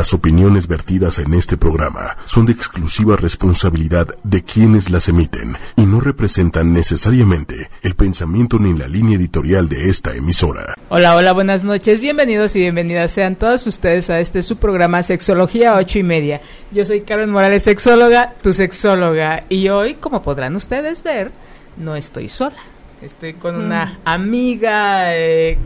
Las opiniones vertidas en este programa son de exclusiva responsabilidad de quienes las emiten y no representan necesariamente el pensamiento ni la línea editorial de esta emisora. Hola, hola, buenas noches, bienvenidos y bienvenidas sean todos ustedes a este su programa Sexología 8 y media. Yo soy Carmen Morales, sexóloga, tu sexóloga, y hoy, como podrán ustedes ver, no estoy sola. Estoy con una mm. amiga, eh,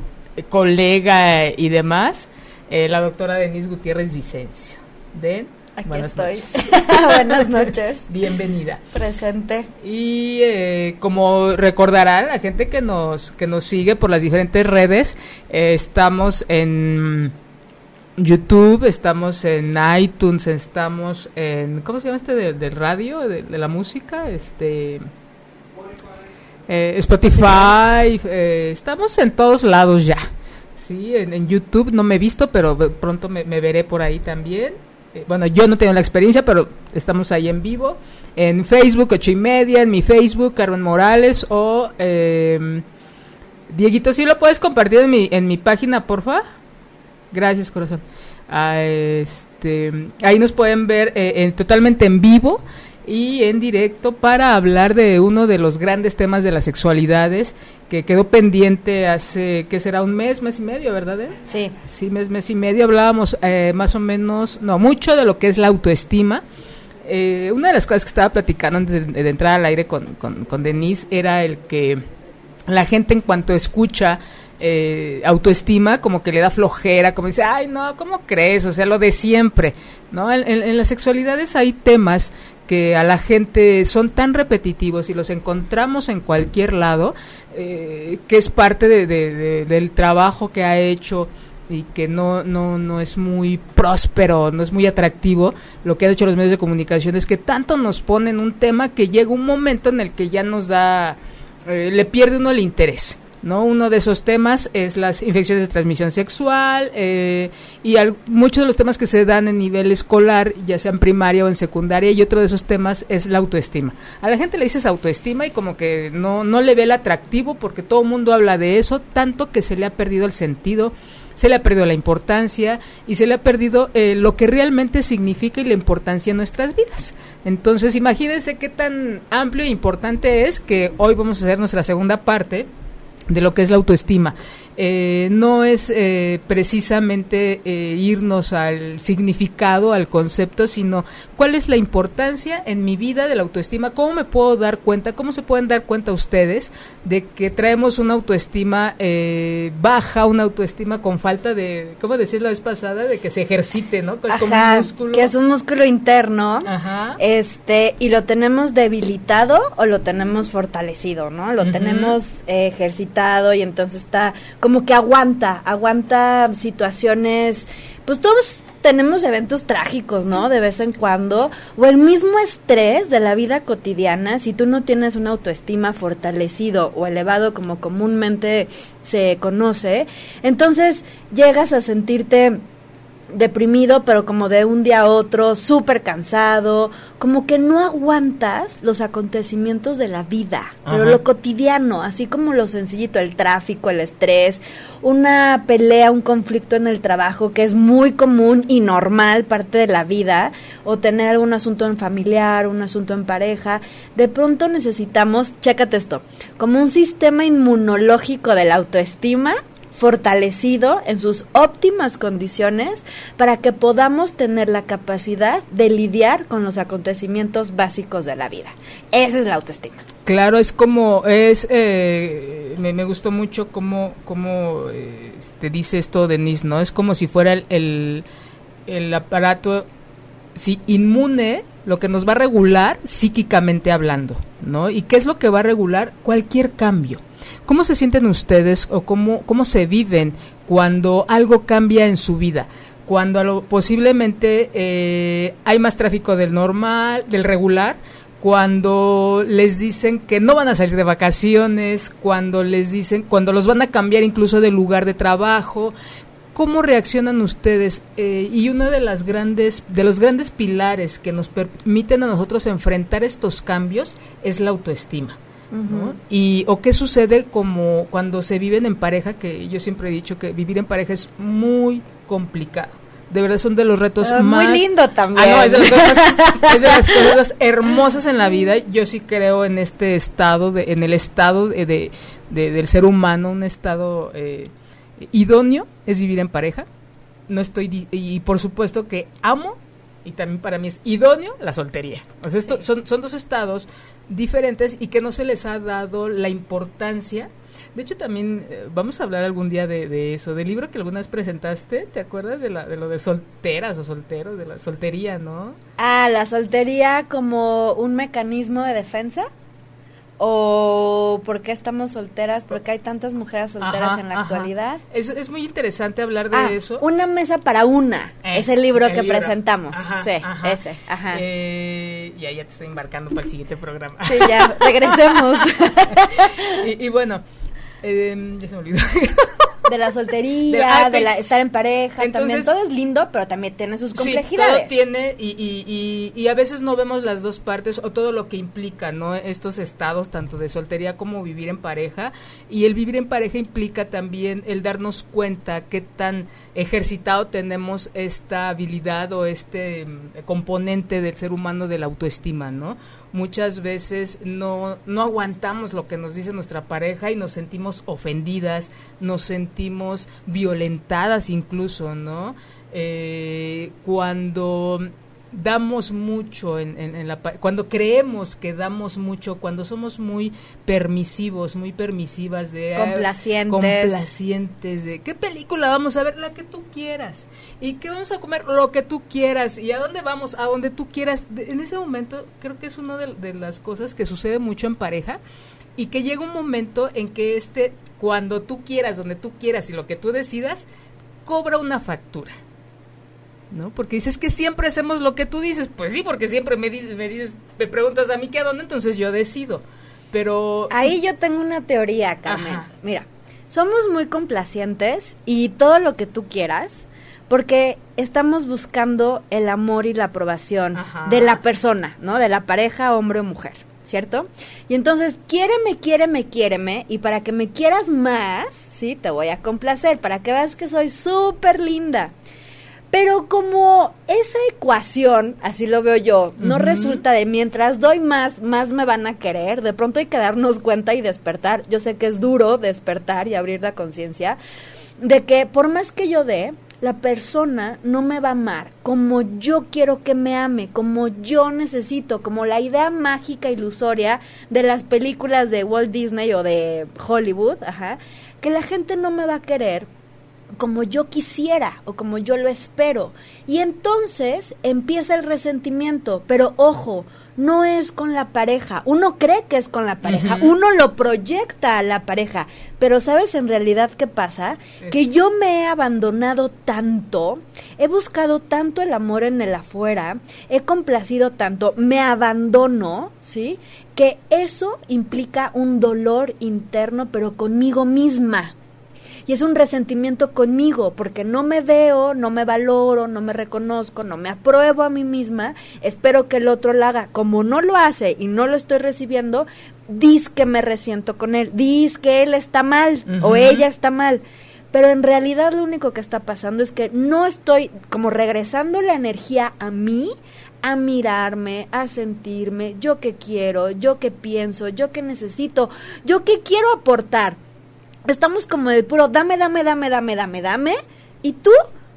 colega y demás eh, la doctora Denise Gutiérrez Vicencio. Den, Aquí buenas estoy. Noches. buenas noches. Bienvenida. Presente. Y eh, como recordarán la gente que nos que nos sigue por las diferentes redes, eh, estamos en YouTube, estamos en iTunes, estamos en ¿cómo se llama este del radio de, la música? Este Spotify, estamos en todos lados ya. Sí, en, YouTube no me he visto, pero pronto me, veré por ahí también. Eh, bueno, yo no tengo la experiencia, pero estamos ahí en vivo. En Facebook, ocho y media, en mi Facebook, Carmen Morales o... Eh, Dieguito, ¿sí lo puedes compartir en mi, en mi página, porfa? Gracias, corazón. Ah, este, ahí nos pueden ver eh, totalmente en vivo y en directo para hablar de uno de los grandes temas de las sexualidades que quedó pendiente hace, ¿qué será? Un mes, mes y medio, ¿verdad? Eh? Sí. Sí, mes, mes y medio. Hablábamos eh, más o menos, no, mucho de lo que es la autoestima. Eh, una de las cosas que estaba platicando antes de, entrar al aire con, con, con, Denise era el que la gente en cuanto escucha autoestima como que le da flojera, como dice, ay no, ¿cómo crees? O sea, lo de siempre, ¿no? En, en las sexualidades hay temas que a la gente son tan repetitivos y los encontramos en cualquier lado, eh, que es parte de, del trabajo que ha hecho y que no, no, no es muy próspero, no es muy atractivo, lo que han hecho los medios de comunicación es que tanto nos ponen un tema que llega un momento en el que ya nos da, eh, le pierde uno el interés. ¿No? Uno de esos temas es las infecciones de transmisión sexual eh, y muchos de los temas que se dan en nivel escolar, ya sea en primaria o en secundaria, y otro de esos temas es la autoestima. A la gente le dices autoestima y como que no, no le ve el atractivo porque todo el mundo habla de eso, tanto que se le ha perdido el sentido se le ha perdido la importancia y se le ha perdido eh, lo que realmente significa y la importancia en nuestras vidas. Entonces, imagínense qué tan amplio e importante es que hoy vamos a hacer nuestra segunda parte de lo que es la autoestima. Eh, no es eh, precisamente eh, irnos al significado, al concepto, sino cuál es la importancia en mi vida de la autoestima, cómo me puedo dar cuenta, cómo se pueden dar cuenta ustedes de que traemos una autoestima baja, una autoestima con falta de, ¿cómo decís la vez pasada? De que se ejercite, ¿no? Que es como un músculo. Que es un músculo interno, Ajá. este, y lo tenemos debilitado o lo tenemos fortalecido, ¿no? Lo tenemos ejercitado y entonces está como que aguanta, aguanta situaciones, pues todos tenemos eventos trágicos, ¿no? De vez en cuando, o el mismo estrés de la vida cotidiana, si tú no tienes una autoestima fortalecido o elevado como comúnmente se conoce, entonces llegas a sentirte deprimido, pero como de un día a otro, súper cansado, como que no aguantas los acontecimientos de la vida, pero lo cotidiano, así como lo sencillito, el tráfico, el estrés, una pelea, un conflicto en el trabajo que es muy común y normal, parte de la vida, o tener algún asunto en familiar, un asunto en pareja, de pronto necesitamos, chécate esto, como un sistema inmunológico de la autoestima fortalecido en sus óptimas condiciones para que podamos tener la capacidad de lidiar con los acontecimientos básicos de la vida. Esa es la autoestima. Claro, es como, es, eh, me, gustó mucho cómo, cómo eh, te dice esto, Denise, ¿no? Es como si fuera el, el, aparato sí, inmune, lo que nos va a regular psíquicamente hablando, ¿no? ¿Y qué es lo que va a regular cualquier cambio? ¿Cómo se sienten ustedes o cómo, cómo se viven cuando algo cambia en su vida? Cuando posiblemente eh, hay más tráfico del normal, del regular, cuando les dicen que no van a salir de vacaciones, cuando les dicen, cuando los van a cambiar incluso de lugar de trabajo, ¿cómo reaccionan ustedes? Eh, y uno de las grandes, de los grandes pilares que nos permiten a nosotros enfrentar estos cambios es la autoestima. Y o qué sucede como cuando se viven en pareja, que yo siempre he dicho que vivir en pareja es muy complicado. de verdad son de los retos ah, más... Muy lindo también. Ah, no, es de, las cosas hermosas en la vida. Yo sí creo en este estado, de, en el estado de, del ser humano, un estado eh, idóneo es vivir en pareja. No estoy... Y por supuesto que amo y también para mí es idóneo la soltería. O sea, esto, son, son dos estados diferentes y que no se les ha dado la importancia de hecho, también eh, vamos a hablar algún día de, eso, del libro que alguna vez presentaste, ¿te acuerdas de, la, de lo de solteras o solteros, de la soltería, no? Ah, la soltería como un mecanismo de defensa. ¿O por qué estamos solteras? ¿Por qué hay tantas mujeres solteras en la actualidad? Es, es muy interesante hablar de ah, eso. Una mesa para una. Es, el libro que presentamos. sí, ese. Ajá. Eh, y ahí ya te estoy embarcando para el siguiente programa. Sí, ya, regresemos. y, y bueno, eh, ya se me olvidó. de la soltería, de, la, estar en pareja, también todo es lindo, pero también tiene sus complejidades. Sí, todo tiene y, y, y, a veces no vemos las dos partes o todo lo que implica, ¿no? Estos estados, tanto de soltería como vivir en pareja. Y el vivir en pareja implica también el darnos cuenta qué tan ejercitado tenemos esta habilidad o este mm, componente del ser humano de la autoestima, ¿no? muchas veces no, no aguantamos lo que nos dice nuestra pareja y nos sentimos ofendidas, nos sentimos violentadas incluso, ¿no? Eh, cuando damos mucho en, en, la cuando creemos que damos mucho cuando somos muy permisivos muy permisivas de complacientes complacientes de qué película vamos a ver la que tú quieras y qué vamos a comer lo que tú quieras. Y a dónde vamos a donde tú quieras. En ese momento creo que es una de, de las cosas que sucede mucho en pareja y que llega un momento en que este cuando tú quieras donde tú quieras y lo que tú decidas cobra una factura ¿no? Porque dices que siempre hacemos lo que tú dices. Pues sí, porque siempre me dices, me dices, me preguntas a mí qué a dónde, entonces yo decido. Pero ahí yo tengo una teoría, Carmen. Mira, somos muy complacientes y todo lo que tú quieras, porque estamos buscando el amor y la aprobación de la persona, ¿no? De la pareja, hombre o mujer. ¿Cierto? Y entonces, quiéreme, quiéreme, quiéreme, y para que me quieras más, sí, te voy a complacer, para que veas que soy súper linda. Pero como esa ecuación, así lo veo yo, no resulta de mientras doy más, más me van a querer, de pronto hay que darnos cuenta y despertar. Yo sé que es duro despertar y abrir la conciencia de que por más que yo dé, la persona no me va a amar como yo quiero que me ame, como yo necesito, como la idea mágica ilusoria de las películas de Walt Disney o de Hollywood, ajá, que la gente no me va a querer como yo quisiera o como yo lo espero. Y entonces empieza el resentimiento, pero ojo, no es con la pareja. Uno cree que es con la pareja, uno lo proyecta a la pareja, pero ¿sabes en realidad qué pasa? Que yo me he abandonado tanto, he buscado tanto el amor en el afuera, he complacido tanto, me abandono, ¿sí? Que eso implica un dolor interno, pero conmigo misma y es un resentimiento conmigo porque no me veo, no me valoro, no me reconozco, no me apruebo a mí misma, espero que el otro lo haga. Como no lo hace y no lo estoy recibiendo, dis que me resiento con él, dis que él está mal o ella está mal. Pero en realidad lo único que está pasando es que no estoy como regresando la energía a mí, a mirarme, a sentirme, yo que quiero, yo que pienso, yo que necesito, yo que quiero aportar estamos como el puro dame, dame, dame, dame, dame, dame. Y tú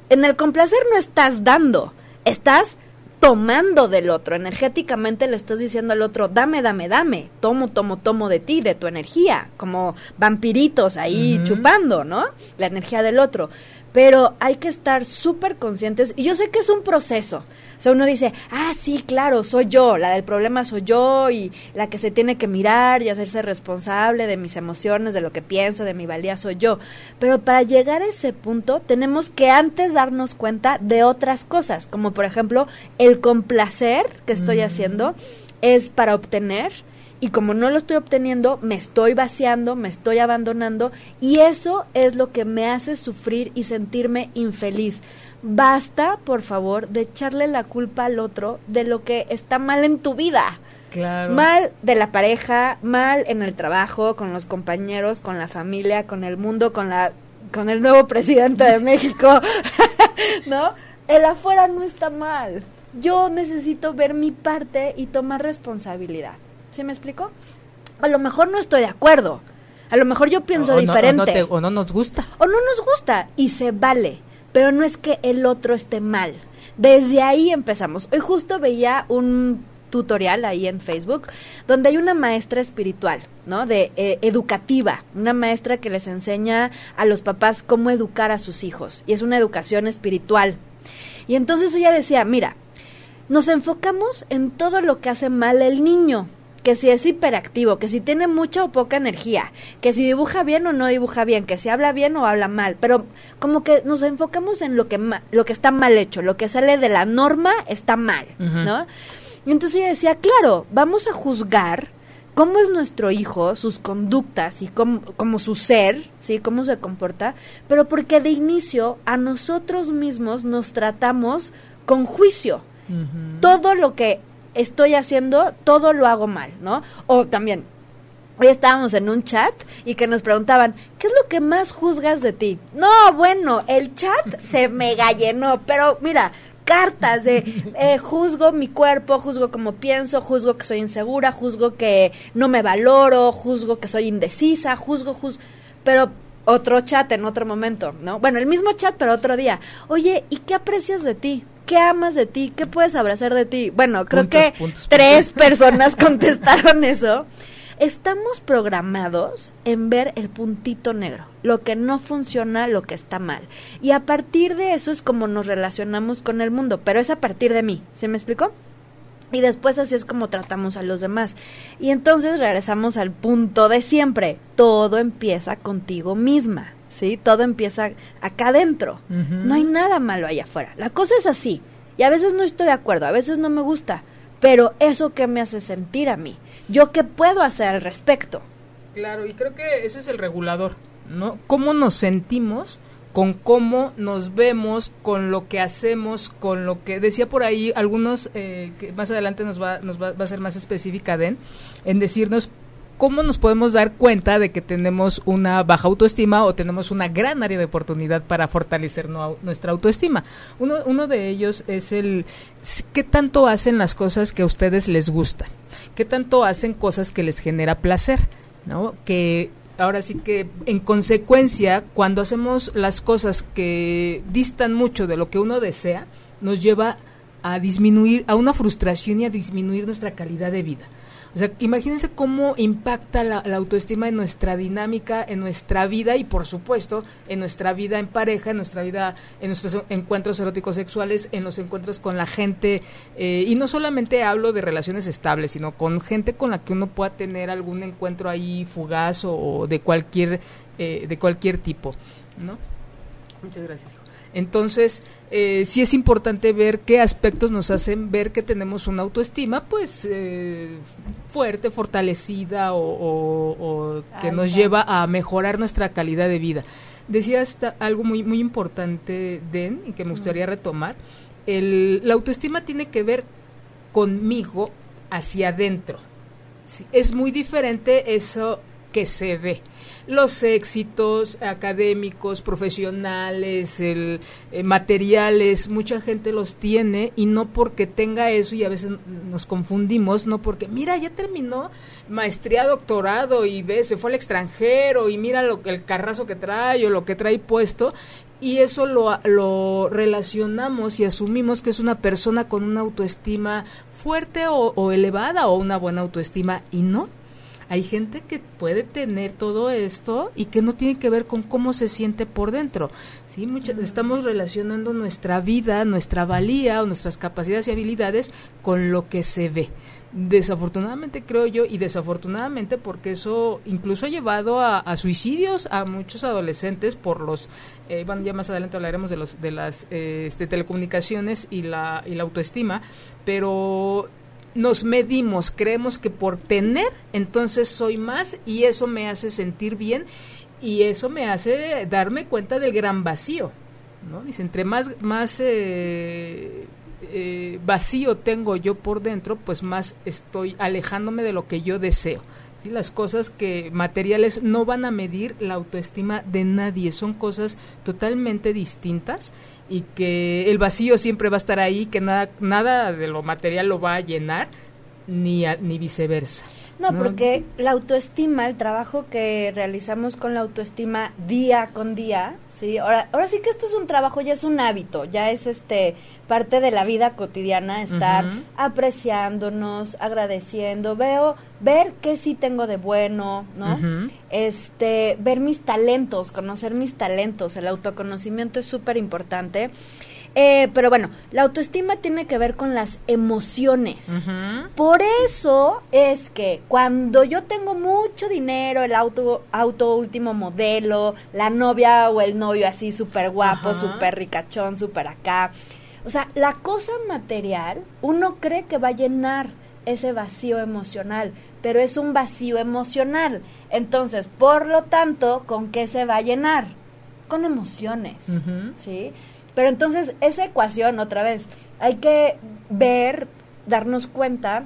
en el complacer no estás dando, estás tomando del otro. Energéticamente le estás diciendo al otro, dame, dame, dame. Tomo, tomo, tomo de ti, de tu energía. Como vampiritos ahí chupando, ¿no? La energía del otro. Pero hay que estar súper conscientes. Y yo sé que es un proceso. O sea, uno dice, ah, sí, claro, soy yo, la del problema soy yo y la que se tiene que mirar y hacerse responsable de mis emociones, de lo que pienso, de mi valía soy yo. Pero para llegar a ese punto tenemos que antes darnos cuenta de otras cosas, como por ejemplo el complacer que estoy haciendo es para obtener y como no lo estoy obteniendo, me estoy vaciando, me estoy abandonando y eso es lo que me hace sufrir y sentirme infeliz. Basta, por favor, de echarle la culpa al otro de lo que está mal en tu vida. Claro. Mal de la pareja, mal en el trabajo, con los compañeros, con la familia, con el mundo, con la con el nuevo presidente de México, ¿no? el afuera no está mal. Yo necesito ver mi parte y tomar responsabilidad. ¿Sí me explico? A lo mejor no estoy de acuerdo. A lo mejor yo pienso diferente. o no nos gusta. O no nos gusta. Y se vale. Pero no es que el otro esté mal. Desde ahí empezamos. Hoy justo veía un tutorial ahí en Facebook donde hay una maestra espiritual, ¿no? De eh, educativa, una maestra que les enseña a los papás cómo educar a sus hijos y es una educación espiritual. Y entonces ella decía, mira, nos enfocamos en todo lo que hace mal el niño, que si es hiperactivo, que si tiene mucha o poca energía, que si dibuja bien o no dibuja bien, que si habla bien o habla mal, pero como que nos enfocamos en lo que lo que está mal hecho, lo que sale de la norma está mal, ¿no? Y entonces ella decía, claro, vamos a juzgar cómo es nuestro hijo, sus conductas y cómo, como su ser, ¿sí? Cómo se comporta, pero porque de inicio a nosotros mismos nos tratamos con juicio. Todo lo que estoy haciendo, todo lo hago mal, ¿no? O también, hoy estábamos en un chat y que nos preguntaban, ¿qué es lo que más juzgas de ti? No, bueno, el chat se mega llenó, pero mira, cartas de eh, juzgo mi cuerpo, juzgo como pienso, juzgo que soy insegura, juzgo que no me valoro, juzgo que soy indecisa, juzgo, juzgo, pero otro chat en otro momento, ¿no? Bueno, el mismo chat, pero otro día. Oye, ¿y qué aprecias de ti? ¿Qué amas de ti? ¿Qué puedes abrazar de ti? Bueno, creo que tres personas contestaron eso estamos programados en ver el puntito negro, lo que no funciona, lo que está mal. Y a partir de eso es como nos relacionamos con el mundo, pero es a partir de mí, ¿se me explicó? Y después así es como tratamos a los demás. Y entonces regresamos al punto de siempre. Todo empieza contigo misma, ¿sí? Todo empieza acá adentro. No hay nada malo allá afuera. La cosa es así. Y a veces no estoy de acuerdo, a veces no me gusta. Pero eso que me hace sentir a mí. ¿Yo qué puedo hacer al respecto? Claro, y creo que ese es el regulador, ¿no? ¿Cómo nos sentimos? con cómo nos vemos, con lo que hacemos, con lo que decía por ahí algunos eh, que más adelante nos va nos va, a ser más específica Den en decirnos cómo nos podemos dar cuenta de que tenemos una baja autoestima o tenemos una gran área de oportunidad para fortalecer nuestra autoestima. Uno, uno de ellos es el qué tanto hacen las cosas que a ustedes les gustan qué tanto hacen cosas que les genera placer, ¿no? Que ahora sí que en consecuencia, cuando hacemos las cosas que distan mucho de lo que uno desea, nos lleva a disminuir, a una frustración y a disminuir nuestra calidad de vida. O sea, imagínense cómo impacta la, autoestima en nuestra dinámica, en nuestra vida y por supuesto en nuestra vida en pareja, en nuestra vida, en nuestros encuentros eróticos sexuales, en los encuentros con la gente. Eh, y no solamente hablo de relaciones estables, sino con gente con la que uno pueda tener algún encuentro ahí fugaz o, de cualquier, eh, de cualquier tipo. ¿no? Muchas gracias. Entonces, eh, sí es importante ver qué aspectos nos hacen ver que tenemos una autoestima, pues, eh, fuerte, fortalecida o, que nos lleva a mejorar nuestra calidad de vida. Decía algo muy, muy importante, Den, y que me gustaría retomar. El, la autoestima tiene que ver conmigo hacia adentro. es muy diferente eso que se ve los éxitos académicos, profesionales, el, eh, materiales, mucha gente los tiene y no porque tenga eso y a veces nos confundimos, no porque, mira, ya terminó maestría, doctorado y ve, se fue al extranjero y mira lo, el carrazo que trae o lo que trae puesto y eso lo, lo relacionamos y asumimos que es una persona con una autoestima fuerte o elevada o una buena autoestima y no hay gente que puede tener todo esto y que no tiene que ver con cómo se siente por dentro. ¿sí? Estamos relacionando nuestra vida, nuestra valía o nuestras capacidades y habilidades con lo que se ve. Desafortunadamente creo yo, y desafortunadamente porque eso incluso ha llevado a, suicidios a muchos adolescentes por los, eh, bueno, ya más adelante hablaremos de, los, de las eh, este, telecomunicaciones y la, y la autoestima, pero nos medimos, creemos que por tener, entonces soy más y eso me hace sentir bien y eso me hace darme cuenta del gran vacío. ¿no? Dice, entre más, más eh, eh, vacío tengo yo por dentro, pues más estoy alejándome de lo que yo deseo. ¿Sí? Las cosas que materiales no van a medir la autoestima de nadie, son cosas totalmente distintas y que el vacío siempre va a estar ahí, que nada, nada de lo material lo va a llenar, ni, ni viceversa. No, porque la autoestima, el trabajo que realizamos con la autoestima día con día, sí, ahora, ahora sí que esto es un trabajo, ya es un hábito, ya es este parte de la vida cotidiana, estar apreciándonos, agradeciendo, veo, ver qué sí tengo de bueno, ¿no? Este, ver mis talentos, conocer mis talentos, el autoconocimiento es súper importante. Eh, pero bueno, la autoestima tiene que ver con las emociones. Por eso es que cuando yo tengo mucho dinero, el auto, auto último modelo, la novia o el novio así súper guapo, súper ricachón, súper acá. O sea, la cosa material, uno cree que va a llenar ese vacío emocional, pero es un vacío emocional. Entonces, por lo tanto, ¿con qué se va a llenar? Con emociones, ¿sí? Pero entonces esa ecuación, otra vez, hay que ver, darnos cuenta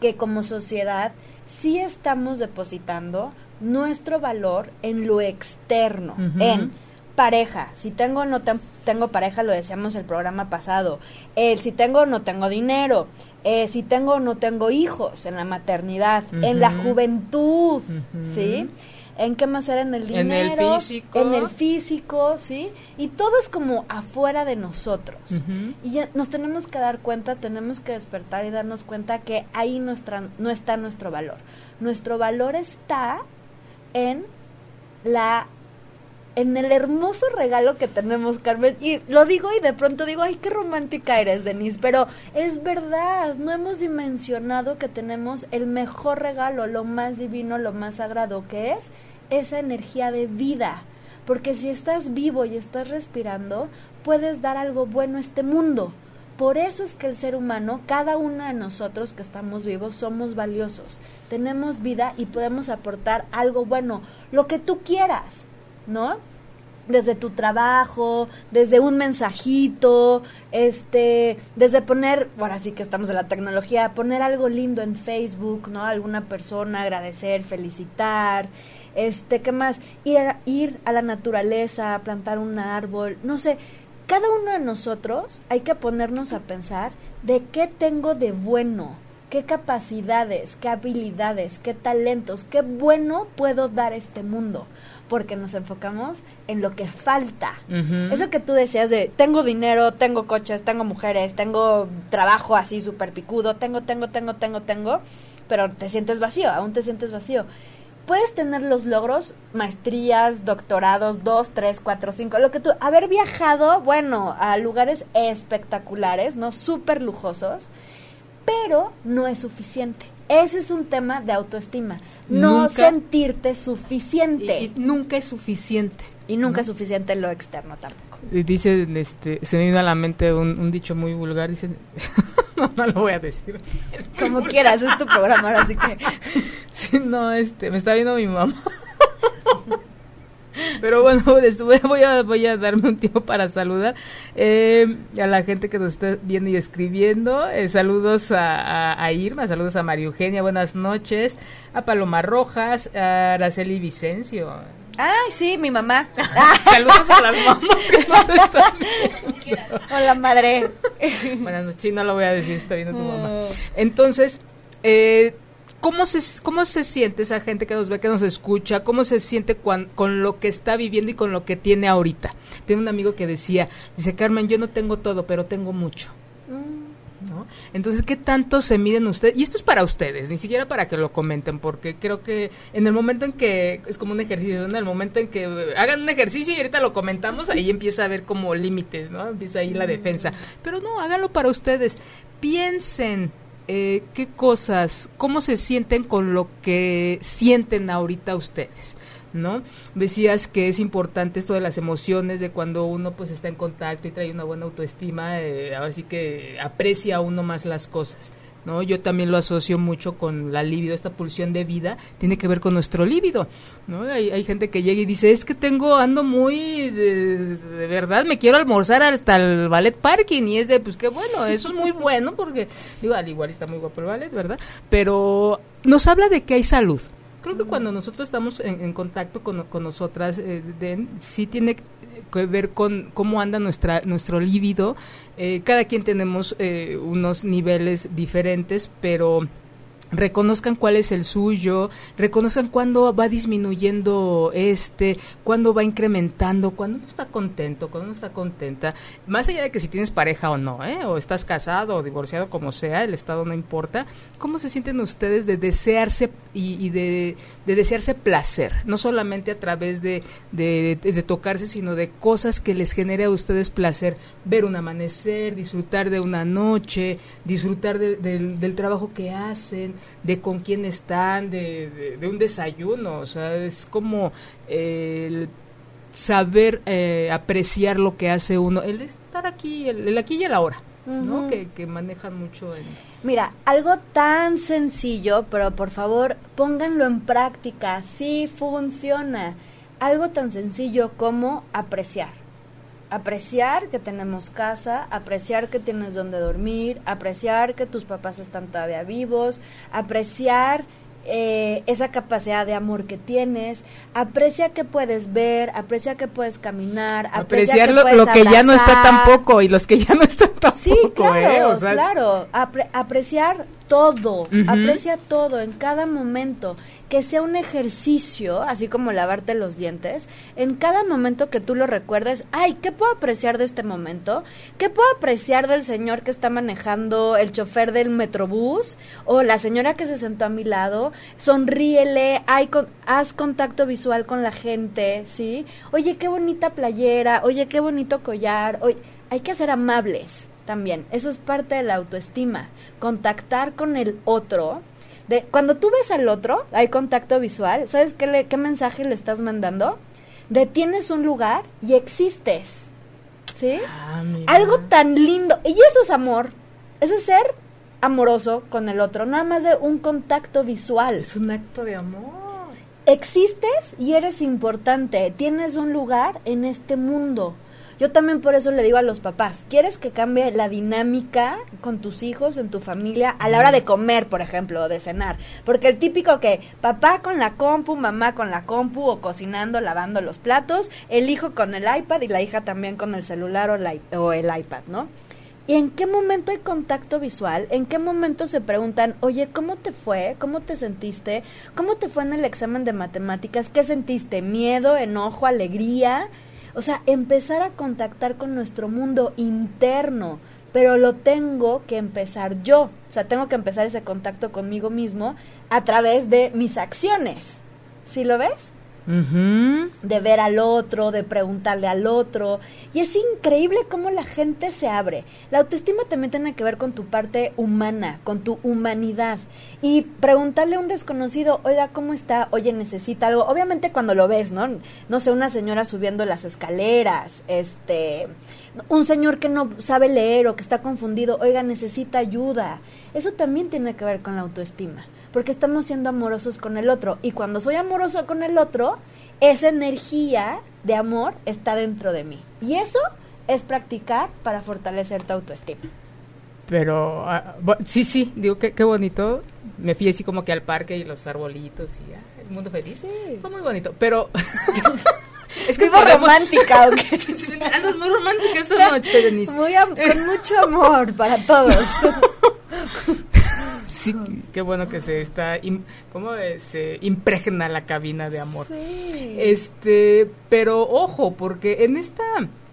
que como sociedad sí estamos depositando nuestro valor en lo externo, en pareja. Si tengo o no tengo pareja, lo decíamos el programa pasado. El si tengo o no tengo dinero. Eh, si tengo o no tengo hijos en la maternidad, en la juventud, ¿sí? En qué más era en el dinero, en el físico, en el físico, ¿sí? Y todo es como afuera de nosotros. Y ya nos tenemos que dar cuenta, tenemos que despertar y darnos cuenta que ahí nuestra, no está nuestro valor. Nuestro valor está en la en el hermoso regalo que tenemos, Carmen. Y lo digo y de pronto digo, ay, qué romántica eres, Denise. Pero es verdad, no hemos dimensionado que tenemos el mejor regalo, lo más divino, lo más sagrado, que es esa energía de vida. Porque si estás vivo y estás respirando, puedes dar algo bueno a este mundo. Por eso es que el ser humano, cada uno de nosotros que estamos vivos, somos valiosos. Tenemos vida y podemos aportar algo bueno, lo que tú quieras ¿no? Desde tu trabajo, desde un mensajito, este, desde poner, ahora sí que estamos en la tecnología, poner algo lindo en Facebook, ¿no? Alguna persona, agradecer, felicitar, este, ¿qué más? Ir a, ir a la naturaleza, plantar un árbol, no sé, cada uno de nosotros hay que ponernos a pensar de qué tengo de bueno, qué capacidades, qué habilidades, qué talentos, qué bueno puedo dar a este mundo porque nos enfocamos en lo que falta. Eso que tú decías de tengo dinero, tengo coches, tengo mujeres, tengo trabajo así súper picudo, tengo, tengo, tengo, tengo, tengo, pero te sientes vacío, aún te sientes vacío. Puedes tener los logros, maestrías, doctorados, dos, tres, cuatro, cinco, lo que tú, haber viajado, bueno, a lugares espectaculares, ¿no? Súper lujosos, pero no es suficiente. Ese es un tema de autoestima no sentirte suficiente. Y, nunca es suficiente. Y nunca es suficiente lo externo tampoco. Y dice, este, se me vino a la mente un, dicho muy vulgar, dice, no, no, lo voy a decir. Como quieras, es tu programa, así que... sí, no, este, me está viendo mi mamá. Pero bueno, voy a, voy a darme un tiempo para saludar eh, a la gente que nos está viendo y escribiendo. Eh, saludos a, Irma, saludos a María Eugenia, buenas noches. A Paloma Rojas, a Araceli Vicencio. Ay, sí, mi mamá. Saludos a las mamás que nos están viendo. Hola, madre. Buenas noches, sí, no lo voy a decir, está viendo tu mamá. Entonces, eh, ¿Cómo se, ¿Cómo se siente esa gente que nos ve, que nos escucha? ¿Cómo se siente con lo que está viviendo y con lo que tiene ahorita? Tiene un amigo que decía, dice, Carmen, yo no tengo todo, pero tengo mucho. Mm. ¿No? Entonces, ¿qué tanto se miden ustedes? Y esto es para ustedes, ni siquiera para que lo comenten, porque creo que en el momento en que es como un ejercicio, en el momento en que hagan un ejercicio y ahorita lo comentamos, ahí empieza a haber como límites, ¿no? Empieza ahí la defensa. Pero no, háganlo para ustedes. Piensen eh, qué cosas, cómo se sienten con lo que sienten ahorita ustedes. ¿no? Decías que es importante esto de las emociones, de cuando uno pues está en contacto y trae una buena autoestima, eh, ahora sí que aprecia uno más las cosas. ¿No? Yo también lo asocio mucho con la libido, esta pulsión de vida tiene que ver con nuestro líbido, ¿no? Hay, hay gente que llega y dice, es que tengo, ando muy, de, verdad, me quiero almorzar hasta el ballet parking, y es de, pues qué bueno, eso es muy bueno, porque, digo, al igual está muy guapo el ballet, ¿verdad? Pero nos habla de que hay salud. Creo que cuando nosotros estamos en, contacto con, nosotras, eh, sí tiene que ver con cómo anda nuestra nuestro líbido. Eh, cada quien tenemos eh, unos niveles diferentes, pero reconozcan cuál es el suyo, reconozcan cuándo va disminuyendo este, cuándo va incrementando, cuándo uno está contento, cuándo no está contenta, más allá de que si tienes pareja o no, ¿eh? o estás casado o divorciado, como sea, el estado no importa, ¿cómo se sienten ustedes de desearse y, de, desearse placer? No solamente a través de, tocarse, sino de cosas que les genere a ustedes placer, ver un amanecer, disfrutar de una noche, disfrutar del trabajo que hacen, de con quién están, de, un desayuno, o sea, es como el saber eh, apreciar lo que hace uno, el estar aquí, el, aquí y el ahora. ¿no? Que, que, manejan mucho. Mira, algo tan sencillo, pero por favor pónganlo en práctica, sí funciona. Algo tan sencillo como apreciar apreciar que tenemos casa, apreciar que tienes donde dormir, apreciar que tus papás están todavía vivos, apreciar eh, esa capacidad de amor que tienes, aprecia que puedes ver, aprecia que puedes caminar, apreciar lo, que ya no está tampoco y los que ya no están tampoco. Sí, claro, ¿eh? claro, apreciar todo, aprecia todo en cada momento que sea un ejercicio, así como lavarte los dientes, en cada momento que tú lo recuerdes, ay, ¿qué puedo apreciar de este momento? ¿Qué puedo apreciar del señor que está manejando el chofer del metrobús o la señora que se sentó a mi lado? Sonríele, hay haz contacto visual con la gente, ¿sí? Oye, qué bonita playera, oye, qué bonito collar, hay que ser amables también. Eso es parte de la autoestima. Contactar con el otro de cuando tú ves al otro, hay contacto visual, ¿sabes qué, le, qué mensaje le estás mandando? Detienes un lugar y existes. ¿Sí? Ah, Algo tan lindo. Y eso es amor. Eso es ser amoroso con el otro, nada más de un contacto visual. Es un acto de amor. Existes y eres importante. Tienes un lugar en este mundo. Yo también por eso le digo a los papás, ¿quieres que cambie la dinámica con tus hijos, en tu familia, a la hora de comer, por ejemplo, o de cenar? Porque el típico que papá con la compu, mamá con la compu, o cocinando, lavando los platos, el hijo con el iPad y la hija también con el celular o, o el iPad, ¿no? ¿Y en qué momento hay contacto visual? ¿En qué momento se preguntan, oye, ¿cómo te fue? ¿Cómo te sentiste? ¿Cómo te fue en el examen de matemáticas? ¿Qué sentiste? ¿Miedo, enojo, alegría? O sea, empezar a contactar con nuestro mundo interno, pero lo tengo que empezar yo. O sea, tengo que empezar ese contacto conmigo mismo a través de mis acciones. ¿Sí lo ves? De ver al otro, de preguntarle al otro. Y es increíble cómo la gente se abre. La autoestima también tiene que ver con tu parte humana, con tu humanidad. Y preguntarle a un desconocido, oiga, ¿cómo está? Oye, necesita algo. Obviamente cuando lo ves, ¿no? No sé, una señora subiendo las escaleras, este, un señor que no sabe leer o que está confundido, oiga, necesita ayuda. Eso también tiene que ver con la autoestima porque estamos siendo amorosos con el otro. Y cuando soy amoroso con el otro, esa energía de amor está dentro de mí. Y eso es practicar para fortalecer tu autoestima. Pero ah, sí, sí, digo que qué bonito. Me fui así como que al parque y los arbolitos y el mundo feliz. Fue muy bonito, pero Es que fue romántica, ¿ok? Andas muy romántica esta noche, Denise. Muy con mucho amor para todos. Sí, qué bueno que se está, ¿cómo se impregna la cabina de amor? Este, pero ojo, porque en esta,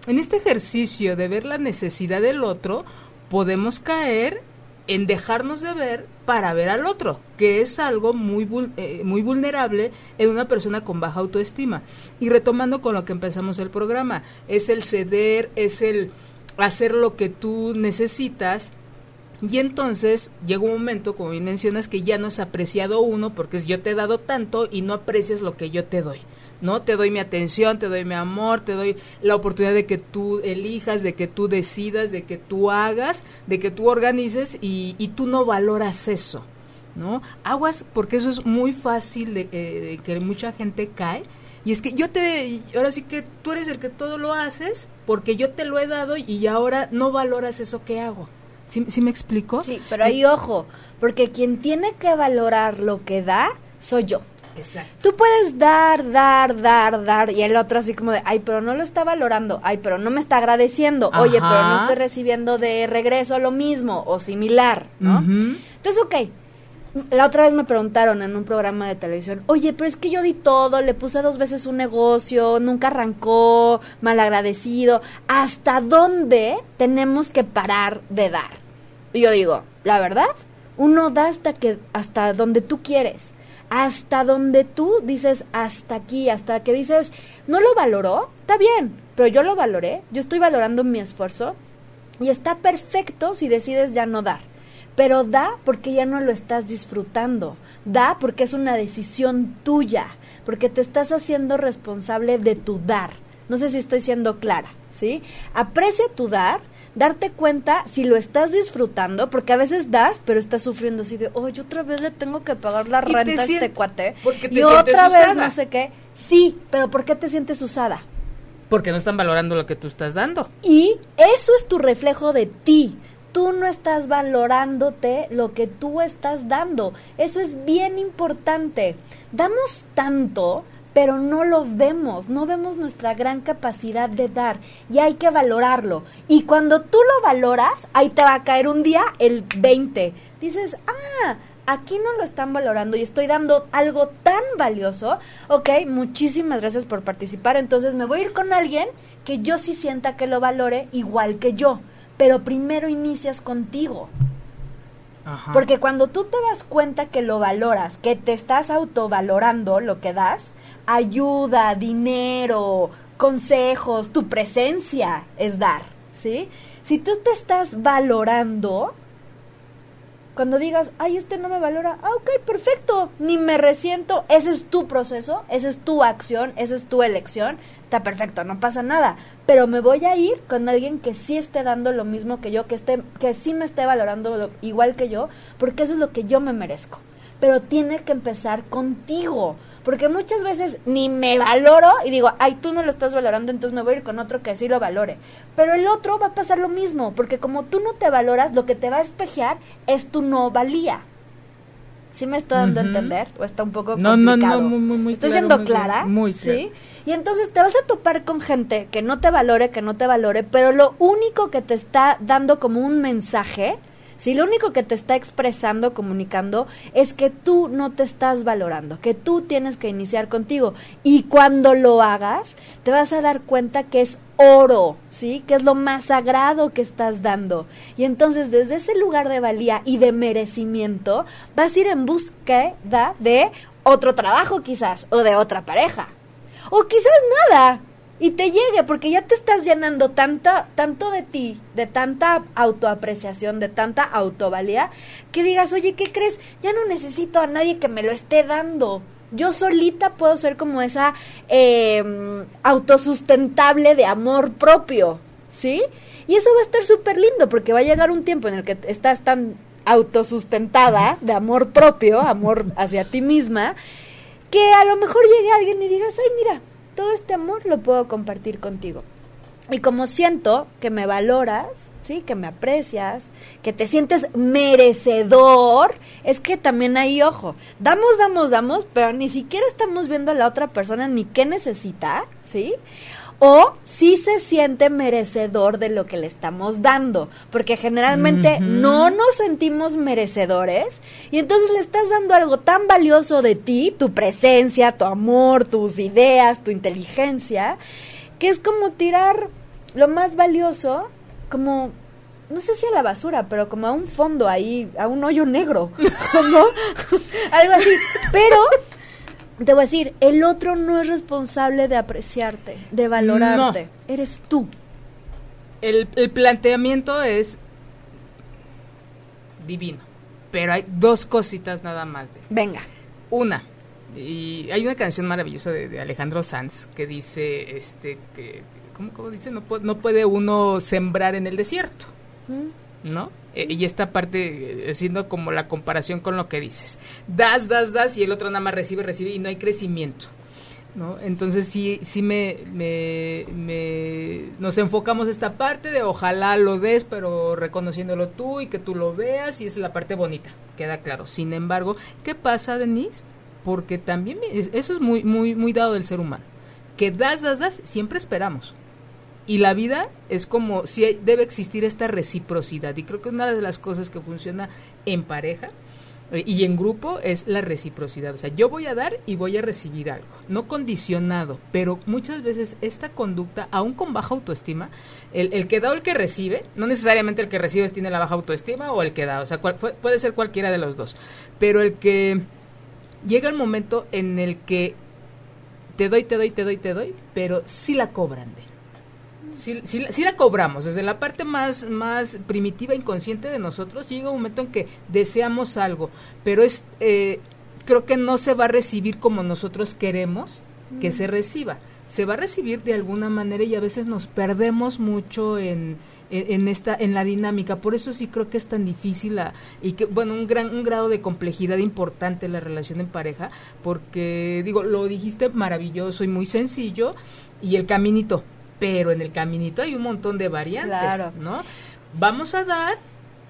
en este ejercicio de ver la necesidad del otro, podemos caer en dejarnos de ver para ver al otro, que es algo muy, eh, muy vulnerable en una persona con baja autoestima. Y retomando con lo que empezamos el programa, es el ceder, es el hacer lo que tú necesitas y entonces llega un momento, como bien mencionas, que ya no es apreciado uno porque es yo te he dado tanto y no aprecias lo que yo te doy. ¿no? Te doy mi atención, te doy mi amor, te doy la oportunidad de que tú elijas, de que tú decidas, de que tú hagas, de que tú organices y, y tú no valoras eso, ¿no? Aguas, porque eso es muy fácil de, eh, que mucha gente cae. Y es que yo te, ahora sí que tú eres el que todo lo haces porque yo te lo he dado y ahora no valoras eso que hago. ¿Sí, ¿Sí, me explico? Sí, pero ahí ojo, porque quien tiene que valorar lo que da soy yo. Exacto. Tú puedes dar, dar, dar, dar, y el otro así como de, ay, pero no lo está valorando, ay, pero no me está agradeciendo, oye, pero no estoy recibiendo de regreso lo mismo o similar, ¿no? Entonces, ok. La otra vez me preguntaron en un programa de televisión, oye, pero es que yo di todo, le puse dos veces un negocio, nunca arrancó, malagradecido, ¿hasta dónde tenemos que parar de dar? Y yo digo, la verdad, uno da hasta que, hasta donde tú quieres hasta donde tú dices hasta aquí, hasta que dices, no lo valoró, está bien, pero yo lo valoré, yo estoy valorando mi esfuerzo y está perfecto si decides ya no dar. Pero da porque ya no lo estás disfrutando, da porque es una decisión tuya, porque te estás haciendo responsable de tu dar. No sé si estoy siendo clara, ¿sí? Aprecia tu dar, darte cuenta si lo estás disfrutando, porque a veces das, pero estás sufriendo así de, oye, otra vez le tengo que pagar la renta a este cuate. Porque y otra vez no sé qué. Sí, pero ¿por qué te sientes usada? Porque no están valorando lo que tú estás dando. Y eso es tu reflejo de ti. Tú no estás valorándote lo que tú estás dando. Eso es bien importante. Damos tanto pero no lo vemos, no vemos nuestra gran capacidad de dar y hay que valorarlo. Y cuando tú lo valoras, ahí te va a caer un día el 20. Dices, ah, aquí no lo están valorando y estoy dando algo tan valioso. Ok, muchísimas gracias por participar. Entonces me voy a ir con alguien que yo sí sienta que lo valore igual que yo. Pero primero inicias contigo. Porque cuando tú te das cuenta que lo valoras, que te estás autovalorando lo que das, ayuda, dinero, consejos, tu presencia es dar, ¿sí? Si tú te estás valorando, cuando digas, ay, este no me valora, ah, ok, perfecto, ni me resiento, ese es tu proceso, esa es tu acción, esa es tu elección, está perfecto, no pasa nada, pero me voy a ir con alguien que sí esté dando lo mismo que yo, que, esté, que sí me esté valorando igual que yo, porque eso es lo que yo me merezco. Pero tiene que empezar contigo, porque muchas veces ni me valoro y digo, ay, tú no lo estás valorando, entonces me voy a ir con otro que sí lo valore. Pero el otro va a pasar lo mismo, porque como tú no te valoras, lo que te va a espejear es tu no valía. ¿Sí me estoy dando a entender? ¿O está un poco complicado? No, no, no, muy, muy ¿Estoy siendo clara? Muy ¿Sí? Y entonces te vas a topar con gente que no te valore, que no te valore, pero lo único que te está dando como un mensaje si lo único que te está expresando, comunicando, es que tú no te estás valorando, que tú tienes que iniciar contigo. Y cuando lo hagas, te vas a dar cuenta que es oro, ¿sí? Que es lo más sagrado que estás dando. Y entonces desde ese lugar de valía y de merecimiento, vas a ir en búsqueda de otro trabajo quizás, o de otra pareja. O quizás nada, y te llegue, porque ya te estás llenando tanta, tanto de ti, de tanta autoapreciación, de tanta autovalía, que digas, oye, ¿qué crees? Ya no necesito a nadie que me lo esté dando. Yo solita puedo ser como esa eh, autosustentable de amor propio, ¿sí? Y eso va a estar súper lindo, porque va a llegar un tiempo en el que estás tan autosustentada de amor propio, amor hacia ti misma, que a lo mejor llegue alguien y digas, ay, mira, todo este amor lo puedo compartir contigo. Y como siento que me valoras, ¿sí? Que me aprecias, que te sientes merecedor, es que también hay ojo. Damos, damos, damos, pero ni siquiera estamos viendo a la otra persona ni qué necesita, ¿sí? O si se siente merecedor de lo que le estamos dando, porque generalmente no nos sentimos merecedores y entonces le estás dando algo tan valioso de ti, tu presencia, tu amor, tus ideas, tu inteligencia, que es como tirar lo más valioso como no sé si a la basura, pero como a un fondo ahí, a un hoyo negro, ¿no? Algo así. Pero te voy a decir, el otro no es responsable de apreciarte, de valorarte, eres tú. El, planteamiento es divino, pero hay dos cositas nada más. De. Venga. Una, y hay una canción maravillosa de, Alejandro Sanz que dice, este, que, ¿cómo, dice? No, no, puede uno sembrar en el desierto, mm. ¿No? Eh, y esta parte eh, siendo como la comparación con lo que dices. Das, das, das y el otro nada más recibe, recibe y no hay crecimiento. ¿no? Entonces sí, sí me, me, nos enfocamos esta parte de ojalá lo des, pero reconociéndolo tú y que tú lo veas y es la parte bonita, queda claro. Sin embargo, ¿qué pasa, Denise? Porque también eso es muy, muy, muy dado del ser humano. Que das, das, das, siempre esperamos. Y la vida es como si debe existir esta reciprocidad. Y creo que una de las cosas que funciona en pareja y en grupo es la reciprocidad. O sea, yo voy a dar y voy a recibir algo, no condicionado, pero muchas veces esta conducta, aún con baja autoestima, el, que da o el que recibe, no necesariamente el que recibe tiene la baja autoestima o el que da, o sea, puede ser cualquiera de los dos, pero el que llega el momento en el que te doy, te doy, te doy, te doy, pero sí la cobran de si la cobramos, desde la parte más, más primitiva, inconsciente de nosotros, llega un momento en que deseamos algo, pero es, eh, creo que no se va a recibir como nosotros queremos que se reciba. Se va a recibir de alguna manera y a veces nos perdemos mucho en, en, esta en la dinámica. Por eso sí creo que es tan difícil y que bueno, un gran un grado de complejidad importante la relación en pareja, porque digo, lo dijiste maravilloso y muy sencillo y el caminito pero en el caminito hay un montón de variantes, ¿no? Vamos a dar,